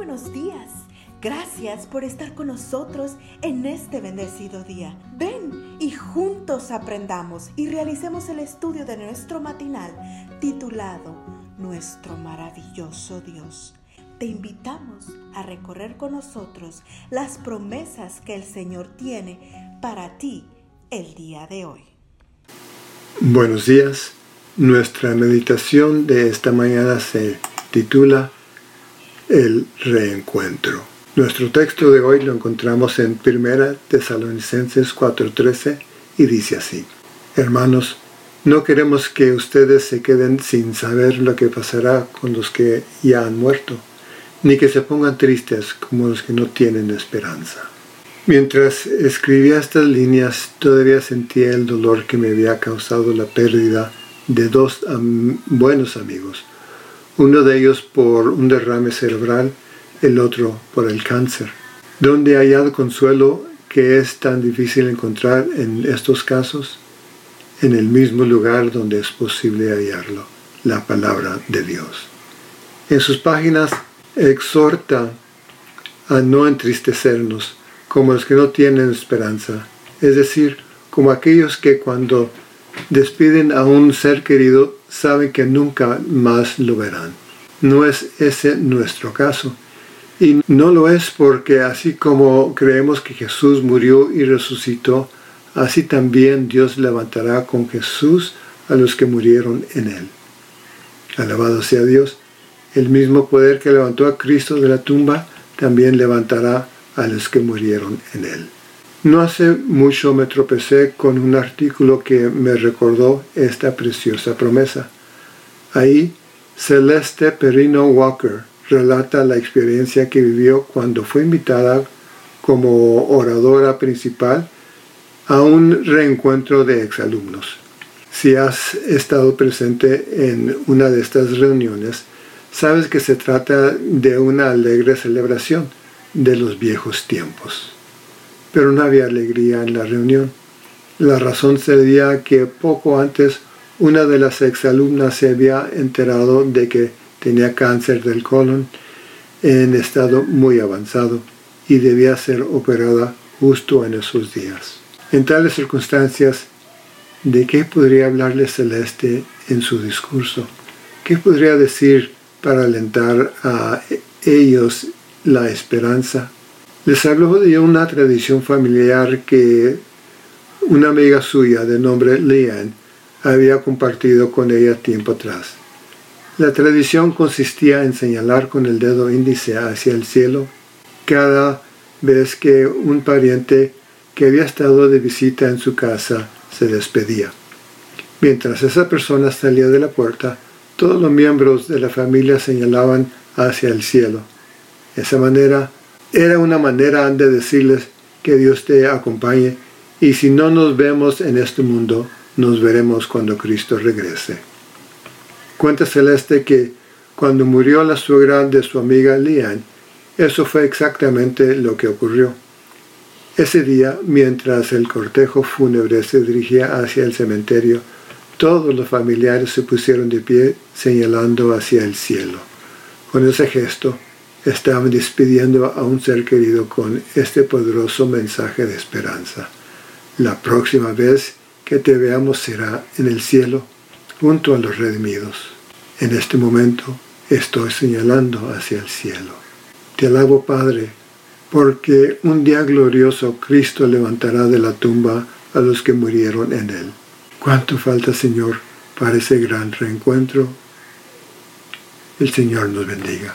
buenos días. Gracias por estar con nosotros en este bendecido día. Ven y juntos aprendamos y realicemos el estudio de nuestro matinal titulado Nuestro maravilloso Dios. Te invitamos a recorrer con nosotros las promesas que el Señor tiene para ti el día de hoy. Buenos días. Nuestra meditación de esta mañana se titula El reencuentro. Nuestro texto de hoy lo encontramos en 1 Tesalonicenses 4:13 y dice así, Hermanos, no queremos que ustedes se queden sin saber lo que pasará con los que ya han muerto, ni que se pongan tristes como los que no tienen esperanza. Mientras escribía estas líneas, todavía sentía el dolor que me había causado la pérdida de dos buenos amigos, uno de ellos por un derrame cerebral, el otro por el cáncer. ¿Dónde hay hallado consuelo que es tan difícil encontrar en estos casos? En el mismo lugar donde es posible hallarlo, la palabra de Dios. En sus páginas exhorta a no entristecernos como los que no tienen esperanza, es decir, como aquellos que cuando despiden a un ser querido saben que nunca más lo verán. No es ese nuestro caso. Y no lo es porque así como creemos que Jesús murió y resucitó, así también Dios levantará con Jesús a los que murieron en él. Alabado sea Dios, el mismo poder que levantó a Cristo de la tumba también levantará a los que murieron en él. No hace mucho me tropecé con un artículo que me recordó esta preciosa promesa. Ahí, Celeste Perino Walker relata la experiencia que vivió cuando fue invitada como oradora principal a un reencuentro de exalumnos. Si has estado presente en una de estas reuniones, sabes que se trata de una alegre celebración de los viejos tiempos pero no había alegría en la reunión. La razón sería que poco antes una de las exalumnas se había enterado de que tenía cáncer del colon en estado muy avanzado y debía ser operada justo en esos días. En tales circunstancias, ¿de qué podría hablarle Celeste en su discurso? ¿Qué podría decir para alentar a ellos la esperanza les habló de una tradición familiar que una amiga suya de nombre Leanne había compartido con ella tiempo atrás. La tradición consistía en señalar con el dedo índice hacia el cielo cada vez que un pariente que había estado de visita en su casa se despedía. Mientras esa persona salía de la puerta, todos los miembros de la familia señalaban hacia el cielo. De esa manera, era una manera de decirles que Dios te acompañe y si no nos vemos en este mundo, nos veremos cuando Cristo regrese. Cuenta Celeste que cuando murió la suegra de su amiga Lian, eso fue exactamente lo que ocurrió. Ese día, mientras el cortejo fúnebre se dirigía hacia el cementerio, todos los familiares se pusieron de pie señalando hacia el cielo. Con ese gesto, estaban despidiendo a un ser querido con este poderoso mensaje de esperanza. La próxima vez que te veamos será en el cielo, junto a los redimidos. En este momento estoy señalando hacia el cielo. Te alabo, Padre, porque un día glorioso Cristo levantará de la tumba a los que murieron en él. ¿Cuánto falta, Señor, para ese gran reencuentro? El Señor nos bendiga.